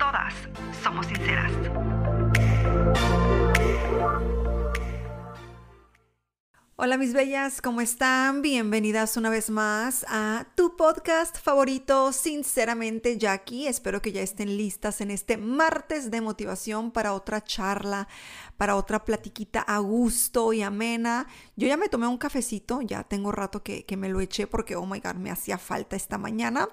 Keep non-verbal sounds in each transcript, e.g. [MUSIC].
todas somos sinceras. Hola mis bellas, ¿cómo están? Bienvenidas una vez más a tu podcast favorito, Sinceramente Jackie. Espero que ya estén listas en este martes de motivación para otra charla, para otra platiquita a gusto y amena. Yo ya me tomé un cafecito, ya tengo rato que, que, me lo eché porque, oh my god, me hacía falta esta mañana.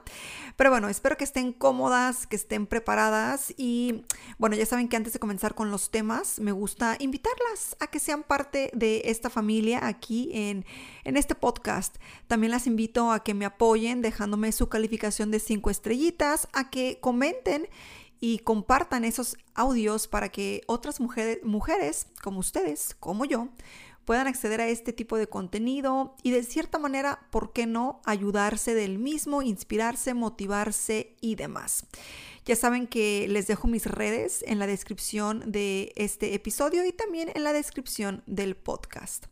Pero bueno, espero que estén cómodas, que estén preparadas y bueno, ya saben que antes de comenzar con los temas, me gusta invitarlas a que sean parte de esta familia aquí en, en este podcast. También las invito a que me apoyen dejándome su calificación de cinco estrellitas, a que comenten y compartan esos audios para que otras mujeres, mujeres como ustedes, como yo, puedan acceder a este tipo de contenido y de cierta manera, ¿por qué no?, ayudarse del mismo, inspirarse, motivarse y demás. Ya saben que les dejo mis redes en la descripción de este episodio y también en la descripción del podcast.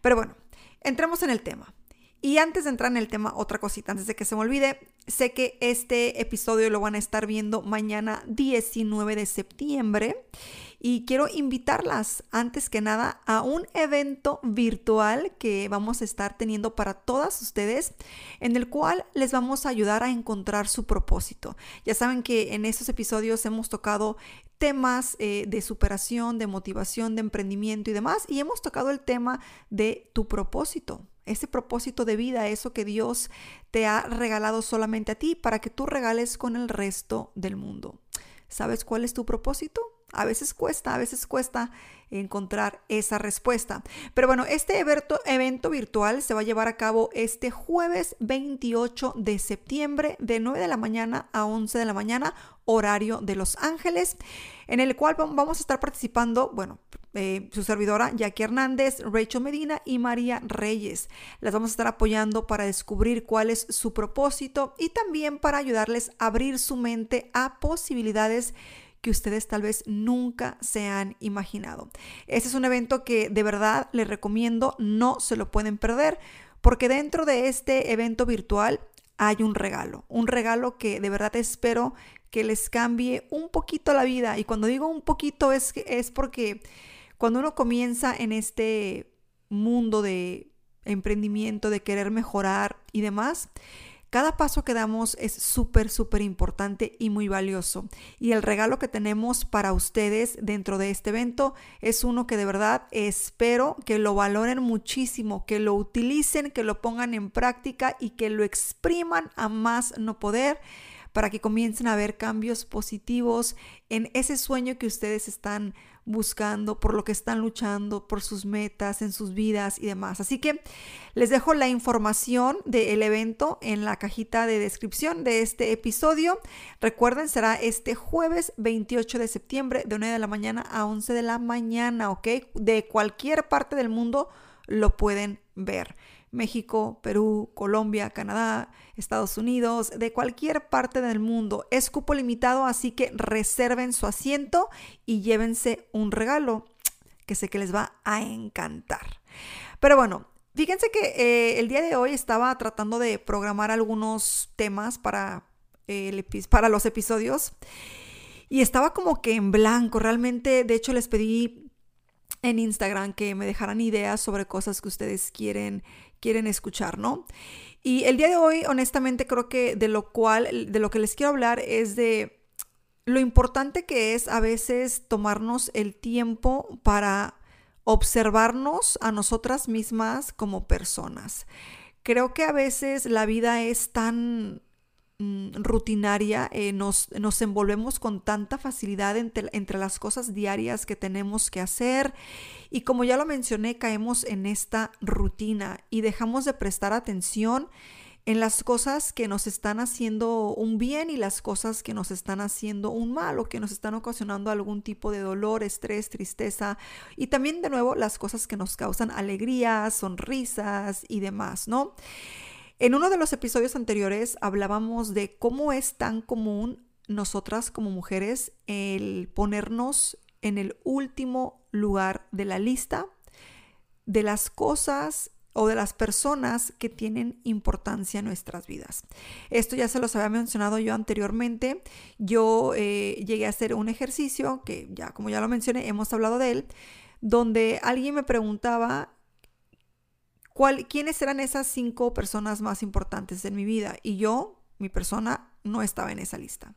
Pero bueno, entremos en el tema. Y antes de entrar en el tema, otra cosita, antes de que se me olvide, sé que este episodio lo van a estar viendo mañana 19 de septiembre y quiero invitarlas antes que nada a un evento virtual que vamos a estar teniendo para todas ustedes en el cual les vamos a ayudar a encontrar su propósito. Ya saben que en estos episodios hemos tocado temas eh, de superación, de motivación, de emprendimiento y demás y hemos tocado el tema de tu propósito ese propósito de vida, eso que Dios te ha regalado solamente a ti para que tú regales con el resto del mundo. ¿Sabes cuál es tu propósito? A veces cuesta, a veces cuesta encontrar esa respuesta. Pero bueno, este evento, virtual se va a llevar a cabo este jueves 28 de septiembre de 9 de la mañana a 11 de la mañana, horario de Los Ángeles, en el cual vamos a estar participando, bueno, eh, su servidora Jackie Hernández, Rachel Medina y María Reyes. Las vamos a estar apoyando para descubrir cuál es su propósito y también para ayudarles a abrir su mente a posibilidades que ustedes tal vez nunca se han imaginado. Este es un evento que de verdad les recomiendo, no se lo pueden perder, porque dentro de este evento virtual hay un regalo, un regalo que de verdad espero que les cambie un poquito la vida. Y cuando digo un poquito es, es porque cuando uno comienza en este mundo de emprendimiento, de querer mejorar y demás, cada paso que damos es súper, súper importante y muy valioso. Y el regalo que tenemos para ustedes dentro de este evento es uno que de verdad espero que lo valoren muchísimo, que lo utilicen, que lo pongan en práctica y que lo expriman a más no poder para que comiencen a ver cambios positivos en ese sueño que ustedes están buscando, por lo que están luchando, por sus metas en sus vidas y demás. Así que les dejo la información del evento en la cajita de descripción de este episodio. Recuerden, será este jueves 28 de septiembre de 9 de la mañana a 11 de la mañana, ¿ok? De cualquier parte del mundo lo pueden ver. México, Perú, Colombia, Canadá, Estados Unidos, de cualquier parte del mundo. Es cupo limitado, así que reserven su asiento y llévense un regalo que sé que les va a encantar. Pero bueno, fíjense que eh, el día de hoy estaba tratando de programar algunos temas para, para los episodios y estaba como que en blanco. Realmente, de hecho, les pedí en Instagram que me dejaran ideas sobre cosas que ustedes quieren quieren escuchar, ¿no? Y el día de hoy, honestamente, creo que de lo cual, de lo que les quiero hablar es de lo importante que es a veces tomarnos el tiempo para observarnos a nosotras mismas como personas. Creo que a veces la vida es tan rutinaria, eh, nos, nos, envolvemos con tanta facilidad entre, entre, las cosas diarias que tenemos que hacer y como ya lo mencioné, caemos en esta rutina y dejamos de prestar atención en las cosas que nos están haciendo un bien y las cosas que nos están haciendo un mal o que nos están ocasionando algún tipo de dolor, estrés, tristeza y también de nuevo las cosas que nos causan alegría, sonrisas y demás, ¿no? En uno de los episodios anteriores hablábamos de cómo es tan común nosotras como mujeres el ponernos en el último lugar de la lista de las cosas o de las personas que tienen importancia en nuestras vidas. Esto ya se los había mencionado yo anteriormente. Yo eh, llegué a hacer un ejercicio que ya, como ya lo mencioné, hemos hablado de él, donde alguien me preguntaba quiénes eran esas cinco personas más importantes en mi vida y yo, mi persona, no estaba en esa lista.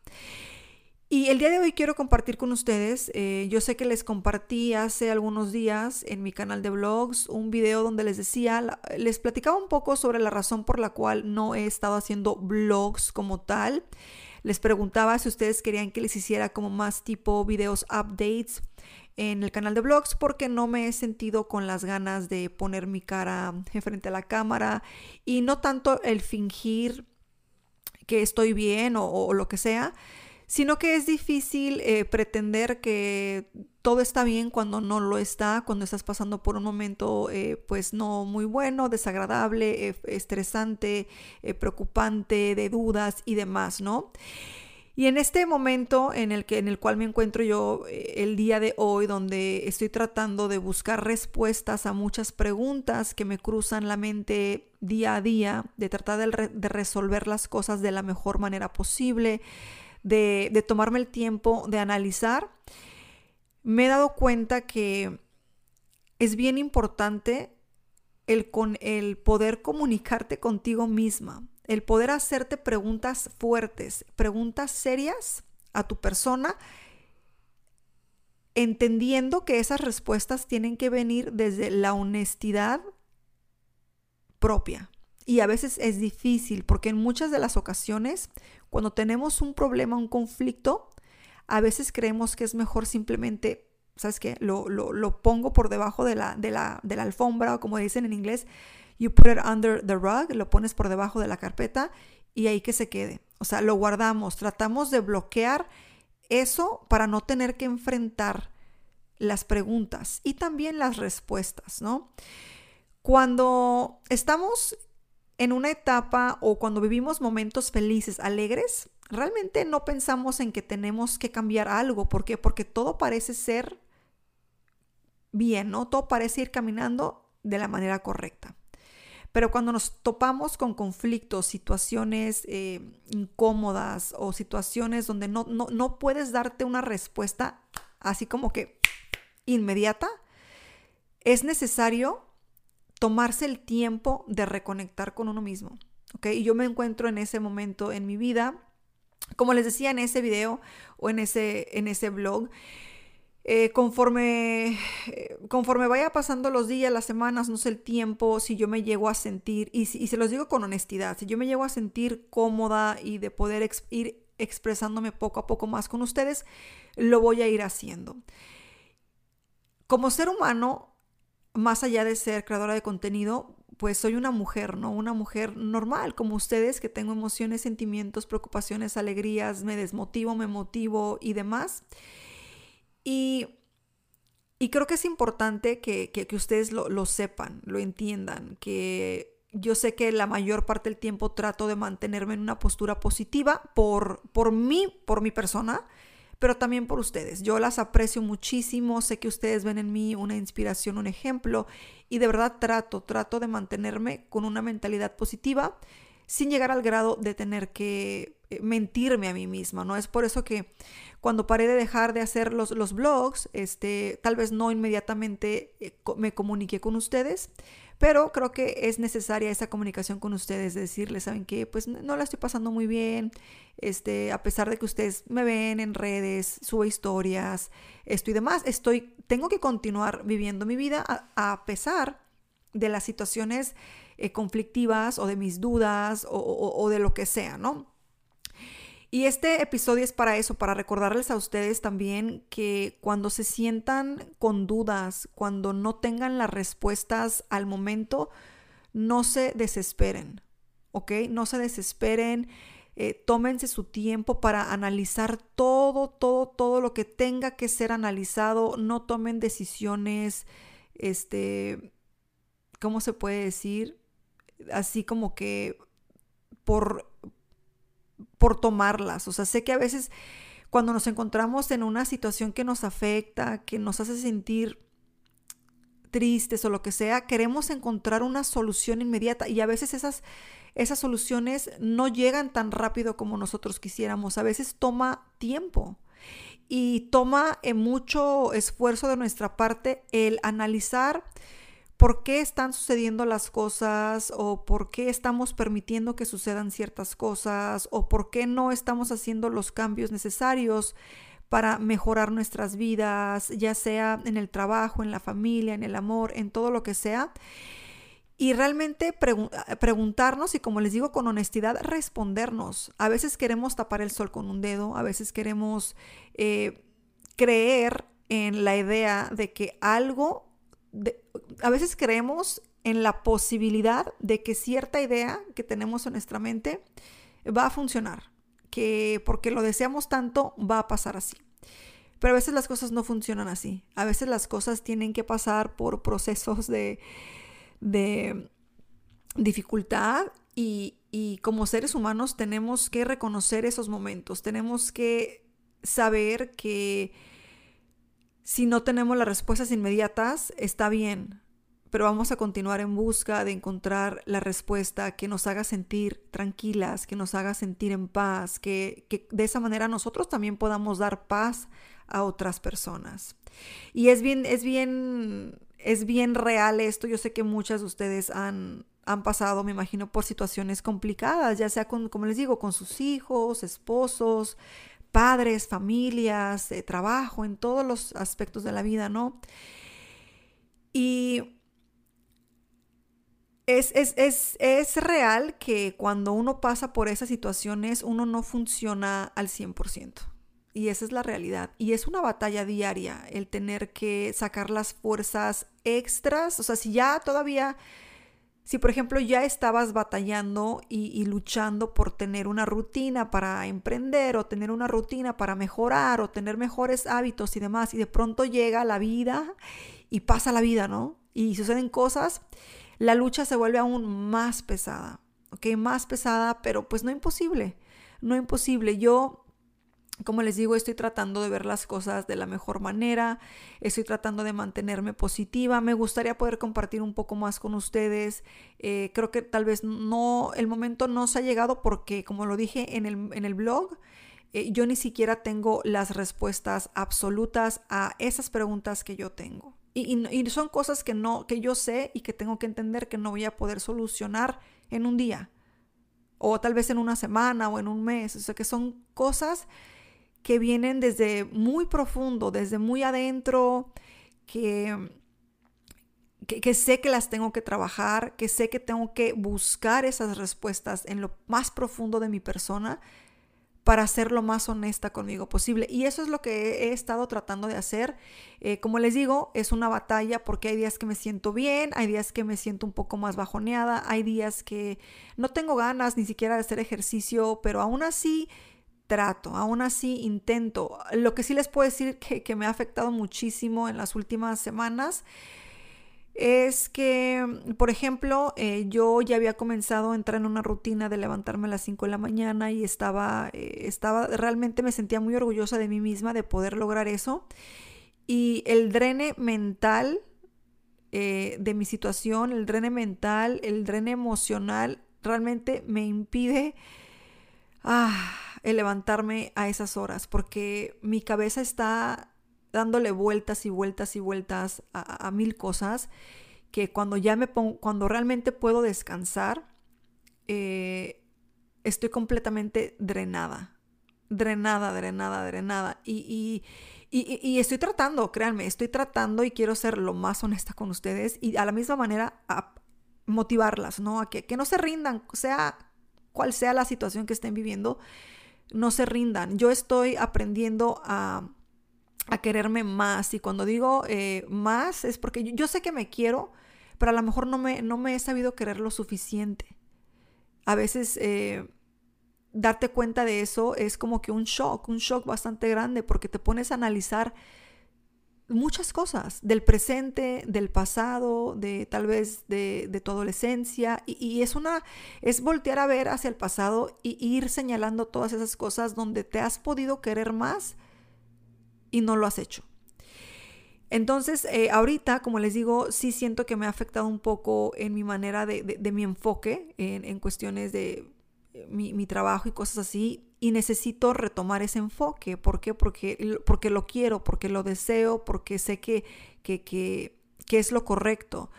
Y el día de hoy quiero compartir con ustedes, eh, yo sé que les compartí hace algunos días en mi canal de blogs un video donde les decía, les platicaba un poco sobre la razón por la cual no he estado haciendo blogs como tal. Les preguntaba si ustedes querían que les hiciera como más tipo videos updates en el canal de blogs porque no me he sentido con las ganas de poner mi cara frente a la cámara y no tanto el fingir que estoy bien o lo que sea, sino que es difícil eh, pretender que todo está bien cuando no lo está, cuando estás pasando por un momento eh, pues no muy bueno, desagradable, eh, estresante, preocupante, de dudas y demás, ¿no? Y en este momento en el, que, en el cual me encuentro yo el día de hoy, donde estoy tratando de buscar respuestas a muchas preguntas que me cruzan la mente día a día, de tratar de, de resolver las cosas de la mejor manera posible, de, tomarme el tiempo de analizar, me he dado cuenta que es bien importante el, con, el poder comunicarte contigo misma, el poder hacerte preguntas fuertes, preguntas serias a tu persona, entendiendo que esas respuestas tienen que venir desde la honestidad propia. Y a veces es difícil porque en muchas de las ocasiones cuando tenemos un problema, un conflicto, a veces creemos que es mejor simplemente, ¿sabes qué? Lo, lo, pongo por debajo de la, de, la, de la alfombra o como dicen en inglés, you put it under the rug, lo pones por debajo de la carpeta y ahí que se quede. O sea, lo guardamos, tratamos de bloquear eso para no tener que enfrentar las preguntas y también las respuestas, ¿no? Cuando estamos en una etapa o cuando vivimos momentos felices, alegres, realmente no pensamos en que tenemos que cambiar algo. ¿Por qué? Porque todo parece ser bien, ¿no? Todo parece ir caminando de la manera correcta. Pero cuando nos topamos con conflictos, situaciones eh, incómodas o situaciones donde no, no, no puedes darte una respuesta así como que inmediata, es necesario tomarse el tiempo de reconectar con uno mismo. ¿ok? Y yo me encuentro en ese momento en mi vida, como les decía en ese video o en ese, en ese blog, eh, conforme, eh, conforme vaya pasando los días, las semanas, no sé el tiempo, si yo me llego a sentir, y, y se los digo con honestidad, si yo me llego a sentir cómoda y de poder ir expresándome poco a poco más con ustedes, lo voy a ir haciendo. Como ser humano, más allá de ser creadora de contenido, pues soy una mujer, ¿no? Una mujer normal, como ustedes, que tengo emociones, sentimientos, preocupaciones, alegrías, me desmotivo, me motivo y demás. Y, creo que es importante que, ustedes lo, sepan, lo entiendan, que yo sé que la mayor parte del tiempo trato de mantenerme en una postura positiva por, por mí, por mi persona, pero también por ustedes. Yo las aprecio muchísimo, sé que ustedes ven en mí una inspiración, un ejemplo, y de verdad trato, trato de mantenerme con una mentalidad positiva sin llegar al grado de tener que mentirme a mí misma, ¿no? Es por eso que cuando paré de dejar de hacer los, los blogs, este, tal vez no inmediatamente eh, me comuniqué con ustedes, pero creo que es necesaria esa comunicación con ustedes, decirles, ¿saben qué? Pues no la estoy pasando muy bien, este, a pesar de que ustedes me ven en redes, subo historias, esto y demás, estoy, tengo que continuar viviendo mi vida a, pesar de las situaciones eh, conflictivas o de mis dudas o de lo que sea, ¿no? Y este episodio es para eso, para recordarles a ustedes también que cuando se sientan con dudas, cuando no tengan las respuestas al momento, no se desesperen. ¿ok? No se desesperen, eh, tómense su tiempo para analizar todo, todo, todo lo que tenga que ser analizado, no tomen decisiones, este, ¿cómo se puede decir? Así como que por, por tomarlas, o sea, sé que a veces cuando nos encontramos en una situación que nos afecta, que nos hace sentir tristes o lo que sea, queremos encontrar una solución inmediata y a veces esas, esas soluciones no llegan tan rápido como nosotros quisiéramos, a veces toma tiempo y toma eh, mucho esfuerzo de nuestra parte el analizar por qué están sucediendo las cosas o por qué estamos permitiendo que sucedan ciertas cosas o por qué no estamos haciendo los cambios necesarios para mejorar nuestras vidas, ya sea en el trabajo, en la familia, en el amor, en todo lo que sea. Y realmente preguntarnos y como les digo con honestidad, respondernos. A veces queremos tapar el sol con un dedo, a veces queremos eh, creer en la idea de que algo, a veces creemos en la posibilidad de que cierta idea que tenemos en nuestra mente va a funcionar que porque lo deseamos tanto va a pasar así. Pero a veces las cosas no funcionan así. A veces las cosas tienen que pasar por procesos de, de dificultad y, y como seres humanos tenemos que reconocer esos momentos. Tenemos que saber que si no tenemos las respuestas inmediatas, está bien pero vamos a continuar en busca de encontrar la respuesta que nos haga sentir tranquilas, que nos haga sentir en paz, que, de esa manera nosotros también podamos dar paz a otras personas. Y es bien, es bien, es bien real esto. Yo sé que muchas de ustedes han, han pasado, me imagino, por situaciones complicadas, ya sea con, como les digo, con sus hijos, esposos, padres, familias, de trabajo, en todos los aspectos de la vida, ¿no? Y es, es, real que cuando uno pasa por esas situaciones, uno no funciona al 100%. Y esa es la realidad. Y es una batalla diaria el tener que sacar las fuerzas extras. O sea, si ya todavía, si por ejemplo ya estabas batallando y, luchando por tener una rutina para emprender o tener una rutina para mejorar o tener mejores hábitos y demás, y de pronto llega la vida y pasa la vida, ¿no? Y suceden cosas la lucha se vuelve aún más pesada, ¿ok? Más pesada, pero pues no imposible, no imposible. Yo como les digo, estoy tratando de ver las cosas de la mejor manera, estoy tratando de mantenerme positiva, me gustaría poder compartir un poco más con ustedes, eh, creo que tal vez no, el momento no se ha llegado porque, como lo dije en el, en el blog, eh, yo ni siquiera tengo las respuestas absolutas a esas preguntas que yo tengo. Y, son cosas que, no, que yo sé y que tengo que entender que no voy a poder solucionar en un día. O tal vez en una semana o en un mes. O sea, que son cosas que vienen desde muy profundo, desde muy adentro, que, que, sé que las tengo que trabajar, que sé que tengo que buscar esas respuestas en lo más profundo de mi persona para ser lo más honesta conmigo posible. Y eso es lo que he estado tratando de hacer. Eh, como les digo, es una batalla porque hay días que me siento bien, hay días que me siento un poco más bajoneada, hay días que no tengo ganas ni siquiera de hacer ejercicio, pero aún así trato, aún así intento. Lo que sí les puedo decir que, me ha afectado muchísimo en las últimas semanas es que, por ejemplo, eh, yo ya había comenzado a entrar en una rutina de levantarme a las 5 de la mañana y estaba, eh, estaba, realmente me sentía muy orgullosa de mí misma de poder lograr eso. Y el drene mental eh, de mi situación, el drene mental, el drene emocional, realmente me impide ah, el levantarme a esas horas porque mi cabeza está dándole vueltas y vueltas y vueltas a, mil cosas que cuando ya me pongo, cuando realmente puedo descansar, eh, estoy completamente drenada, drenada, drenada, drenada. Y, y, estoy tratando, créanme, estoy tratando y quiero ser lo más honesta con ustedes y a la misma manera a motivarlas, ¿no? A que, que no se rindan, sea cual sea la situación que estén viviendo, no se rindan. Yo estoy aprendiendo a a quererme más. Y cuando digo eh, más es porque yo, sé que me quiero, pero a lo mejor no me, no me he sabido querer lo suficiente. A veces eh, darte cuenta de eso es como que un shock, un shock bastante grande porque te pones a analizar muchas cosas del presente, del pasado, de tal vez de, tu adolescencia y, es una es voltear a ver hacia el pasado y, ir señalando todas esas cosas donde te has podido querer más y no lo has hecho. Entonces, eh, ahorita, como les digo, sí siento que me ha afectado un poco en mi manera de, mi enfoque en, cuestiones de eh, mi, trabajo y cosas así y necesito retomar ese enfoque. ¿Por qué? Porque, porque lo quiero, porque lo deseo, porque sé que, que, que, que es lo correcto.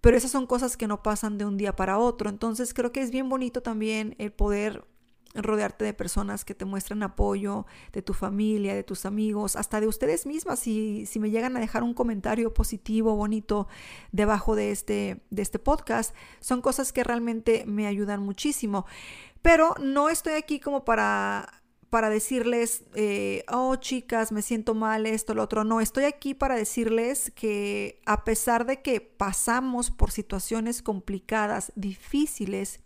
Pero esas son cosas que no pasan de un día para otro. Entonces creo que es bien bonito también el poder rodearte de personas que te muestran apoyo, de tu familia, de tus amigos, hasta de ustedes mismas, si, si me llegan a dejar un comentario positivo, bonito, debajo de este, de este podcast, son cosas que realmente me ayudan muchísimo. Pero no estoy aquí como para para decirles, eh, oh chicas, me siento mal, esto, lo otro. No, estoy aquí para decirles que a pesar de que pasamos por situaciones complicadas, difíciles,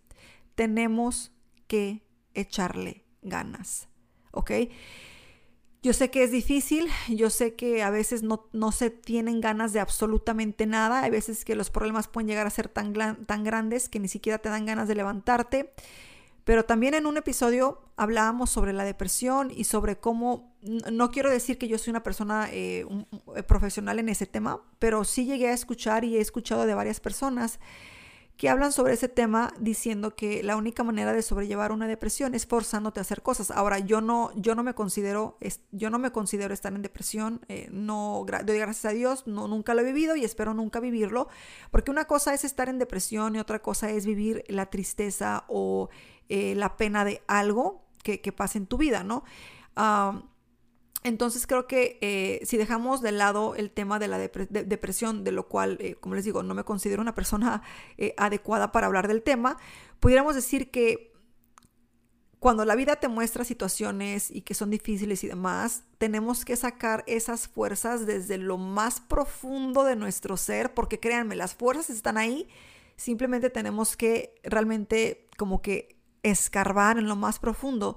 tenemos que echarle ganas, ¿ok? Yo sé que es difícil, yo sé que a veces no, no, se tienen ganas de absolutamente nada, hay veces que los problemas pueden llegar a ser tan, tan grandes que ni siquiera te dan ganas de levantarte. Pero también en un episodio hablábamos sobre la depresión y sobre cómo, no quiero decir que yo soy una persona eh, eh, profesional en ese tema, pero sí llegué a escuchar y he escuchado de varias personas que hablan sobre ese tema diciendo que la única manera de sobrellevar una depresión es forzándote a hacer cosas. Ahora, yo no, yo no me considero, yo no me considero estar en depresión, eh, no doy gracias a Dios, no, nunca lo he vivido y espero nunca vivirlo, porque una cosa es estar en depresión y otra cosa es vivir la tristeza o eh, la pena de algo que, que pase en tu vida, ¿no? Ah, entonces creo que eh, si dejamos de lado el tema de la depresión, de lo cual, eh, como les digo, no me considero una persona eh, adecuada para hablar del tema, pudiéramos decir que cuando la vida te muestra situaciones y que son difíciles y demás, tenemos que sacar esas fuerzas desde lo más profundo de nuestro ser, porque créanme, las fuerzas están ahí, simplemente tenemos que realmente como que escarbar en lo más profundo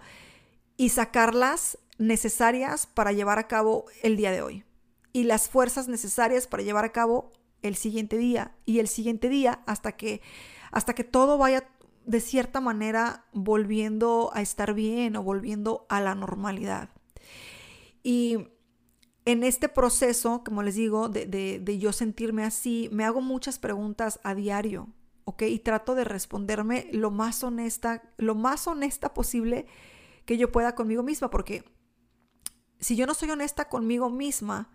y sacarlas necesarias para llevar a cabo el día de hoy y las fuerzas necesarias para llevar a cabo el siguiente día y el siguiente día hasta que hasta que todo vaya de cierta manera volviendo a estar bien o volviendo a la normalidad. Y en este proceso, como les digo, de, de, yo sentirme así, me hago muchas preguntas a diario, ¿ok? Y trato de responderme lo más honesta, lo más honesta posible que yo pueda conmigo misma, porque si yo no soy honesta conmigo misma,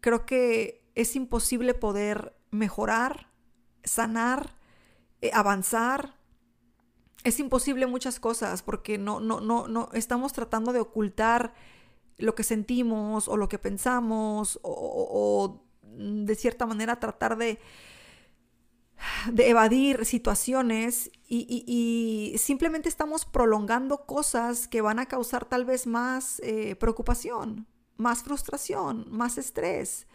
creo que es imposible poder mejorar, sanar, eh, avanzar. Es imposible muchas cosas porque no, no, no, no estamos tratando de ocultar lo que sentimos o lo que pensamos o de cierta manera tratar de, de evadir situaciones y, simplemente estamos prolongando cosas que van a causar tal vez más eh, preocupación, más frustración, más estrés.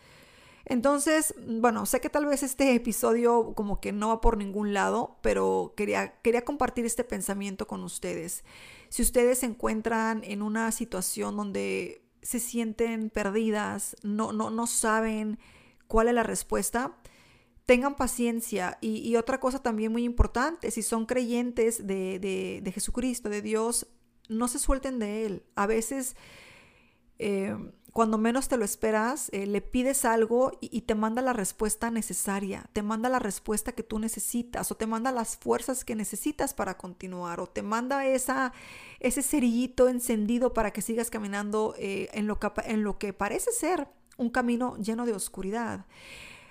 Entonces, bueno, sé que tal vez este episodio como que no va por ningún lado, pero quería, quería compartir este pensamiento con ustedes. Si ustedes se encuentran en una situación donde se sienten perdidas, no, no, no saben cuál es la respuesta, tengan paciencia. Y, otra cosa también muy importante, si son creyentes de, Jesucristo, de Dios, no se suelten de Él. A veces, eh, cuando menos te lo esperas, eh, le pides algo y, te manda la respuesta necesaria, te manda la respuesta que tú necesitas, o te manda las fuerzas que necesitas para continuar, o te manda esa, ese cerillito encendido para que sigas caminando eh, en lo que parece ser un camino lleno de oscuridad.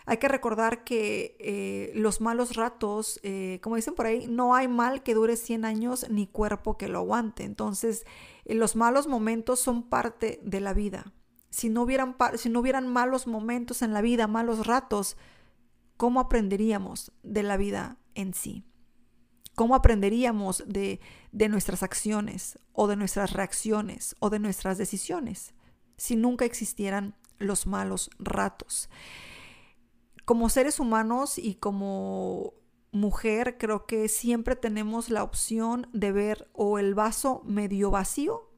Hay que recordar que eh, los malos ratos, eh, como dicen por ahí, no hay mal que dure 100 años ni cuerpo que lo aguante. Entonces, eh, los malos momentos son parte de la vida. Si no, hubieran, si no hubieran malos momentos en la vida, malos ratos, ¿cómo aprenderíamos de la vida en sí? ¿Cómo aprenderíamos de, de nuestras acciones o de nuestras reacciones o de nuestras decisiones si nunca existieran los malos ratos? Como seres humanos y como mujer creo que siempre tenemos la opción de ver o el vaso medio vacío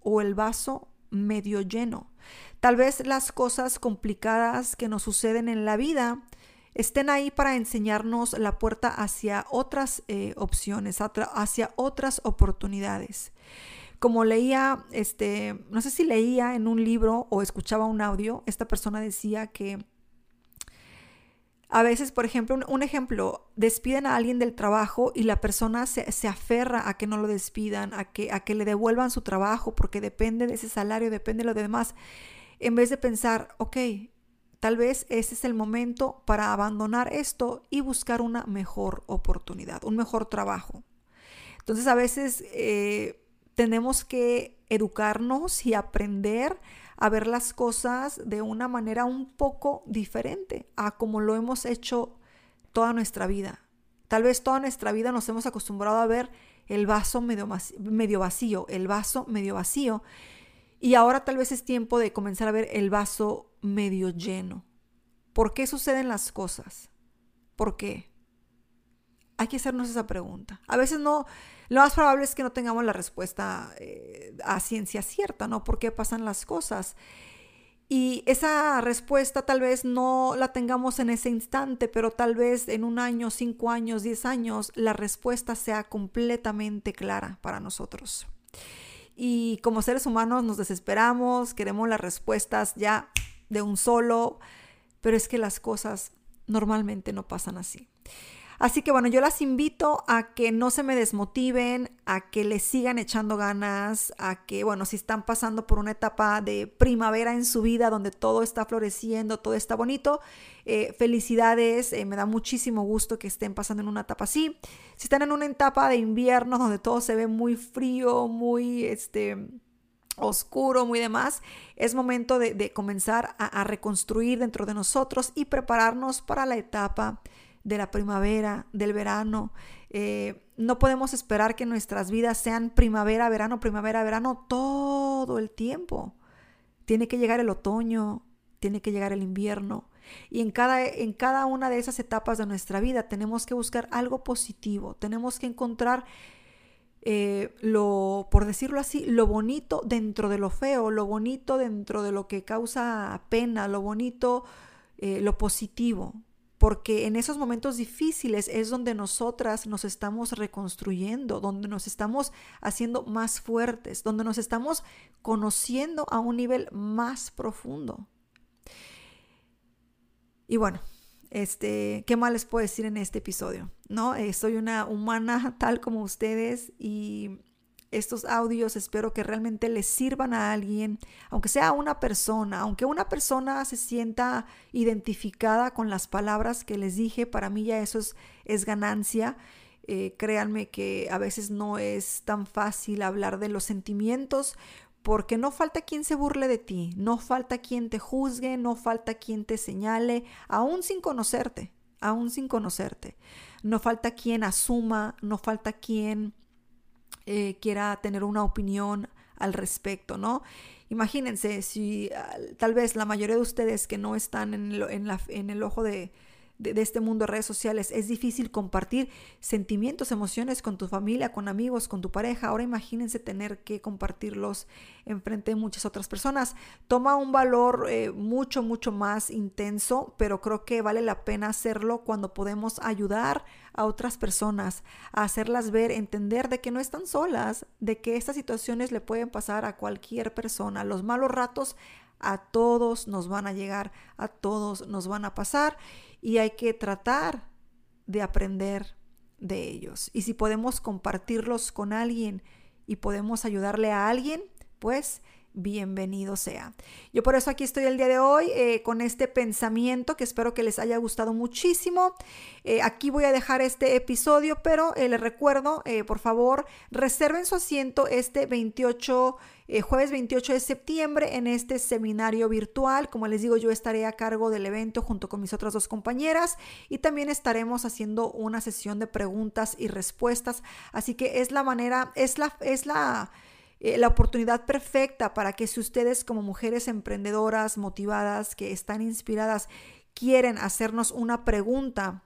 o el vaso medio lleno. Tal vez las cosas complicadas que nos suceden en la vida estén ahí para enseñarnos la puerta hacia otras eh, opciones, hacia otras oportunidades. Como leía, este, no sé si leía en un libro o escuchaba un audio, esta persona decía que a veces, por ejemplo, un, ejemplo, despiden a alguien del trabajo y la persona se, se, aferra a que no lo despidan, a que, a que le devuelvan su trabajo porque depende de ese salario, depende de lo demás, en vez de pensar, ok, tal vez ese es el momento para abandonar esto y buscar una mejor oportunidad, un mejor trabajo. Entonces a veces eh, tenemos que educarnos y aprender a ver las cosas de una manera un poco diferente a como lo hemos hecho toda nuestra vida. Tal vez toda nuestra vida nos hemos acostumbrado a ver el vaso medio, medio vacío, el vaso medio vacío. Y ahora tal vez es tiempo de comenzar a ver el vaso medio lleno. ¿Por qué suceden las cosas? ¿Por qué? Hay que hacernos esa pregunta. A veces no, lo más probable es que no tengamos la respuesta eh, a ciencia cierta, ¿no? ¿Por qué pasan las cosas? Y esa respuesta tal vez no la tengamos en ese instante, pero tal vez en un año, cinco años, diez años, la respuesta sea completamente clara para nosotros. Y como seres humanos nos desesperamos, queremos las respuestas ya de un solo, pero es que las cosas normalmente no pasan así. Así que bueno, yo las invito a que no se me desmotiven, a que le sigan echando ganas, a que, bueno, si están pasando por una etapa de primavera en su vida donde todo está floreciendo, todo está bonito, eh, felicidades, eh, me da muchísimo gusto que estén pasando en una etapa así. Si están en una etapa de invierno donde todo se ve muy frío, muy, este, oscuro, muy demás, es momento de, comenzar a reconstruir dentro de nosotros y prepararnos para la etapa de la primavera, del verano. Eh, no podemos esperar que nuestras vidas sean primavera, verano, primavera, verano todo el tiempo. Tiene que llegar el otoño, tiene que llegar el invierno. Y en cada, en cada una de esas etapas de nuestra vida tenemos que buscar algo positivo, tenemos que encontrar eh, lo, por decirlo así, lo bonito dentro de lo feo, lo bonito dentro de lo que causa pena, lo bonito, eh, lo positivo porque en esos momentos difíciles es donde nosotras nos estamos reconstruyendo, donde nos estamos haciendo más fuertes, donde nos estamos conociendo a un nivel más profundo. Y bueno, este, ¿qué más les puedo decir en este episodio? ¿No? Eh, soy una humana [LAUGHS] tal como ustedes y estos audios espero que realmente les sirvan a alguien, aunque sea una persona, aunque una persona se sienta identificada con las palabras que les dije, para mí ya eso es, ganancia. Eh, créanme que a veces no es tan fácil hablar de los sentimientos porque no falta quien se burle de ti, no falta quien te juzgue, no falta quien te señale, aún sin conocerte, aún sin conocerte. No falta quien asuma, no falta quien eh, quiera tener una opinión al respecto, ¿no? Imagínense si ah, tal vez la mayoría de ustedes que no están en, en el ojo de, de, este mundo de redes sociales. Es difícil compartir sentimientos, emociones con tu familia, con amigos, con tu pareja. Ahora imagínense tener que compartirlos en frente de muchas otras personas. Toma un valor eh, mucho, mucho más intenso, pero creo que vale la pena hacerlo cuando podemos ayudar a otras personas, a hacerlas ver, entender de que no están solas, de que estas situaciones le pueden pasar a cualquier persona. Los malos ratos a todos nos van a llegar, a todos nos van a pasar y hay que tratar de aprender de ellos. Y si podemos compartirlos con alguien y podemos ayudarle a alguien, pues bienvenido sea. Yo por eso aquí estoy el día de hoy eh, con este pensamiento que espero que les haya gustado muchísimo. Eh, aquí voy a dejar este episodio, pero eh, les recuerdo, por favor, reserven su asiento este 28, jueves 28 de septiembre en este seminario virtual. Como les digo, yo estaré a cargo del evento junto con mis otras dos compañeras y también estaremos haciendo una sesión de preguntas y respuestas. Así que es la manera, es la, es la eh, la oportunidad perfecta para que si ustedes como mujeres emprendedoras, motivadas, que están inspiradas, quieren hacernos una pregunta,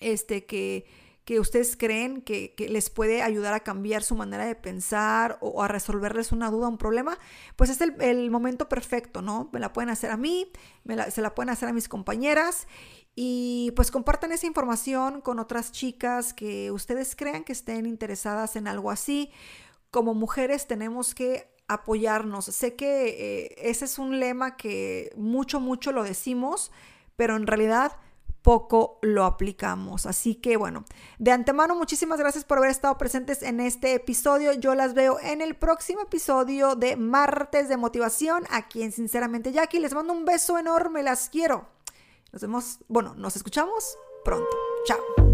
este, que, que ustedes creen que, les puede ayudar a cambiar su manera de pensar o, a resolverles una duda, un problema, pues es el, momento perfecto, ¿no? Me la pueden hacer a mí, se la pueden hacer a mis compañeras y pues compartan esa información con otras chicas que ustedes crean que estén interesadas en algo así. Como mujeres tenemos que apoyarnos. Sé que eh, ese es un lema que mucho, mucho lo decimos, pero en realidad poco lo aplicamos. Así que bueno, de antemano muchísimas gracias por haber estado presentes en este episodio. Yo las veo en el próximo episodio de Martes de Motivación aquí en Sinceramente Jackie. Les mando un beso enorme, las quiero. Nos vemos, bueno, nos escuchamos pronto. Chao.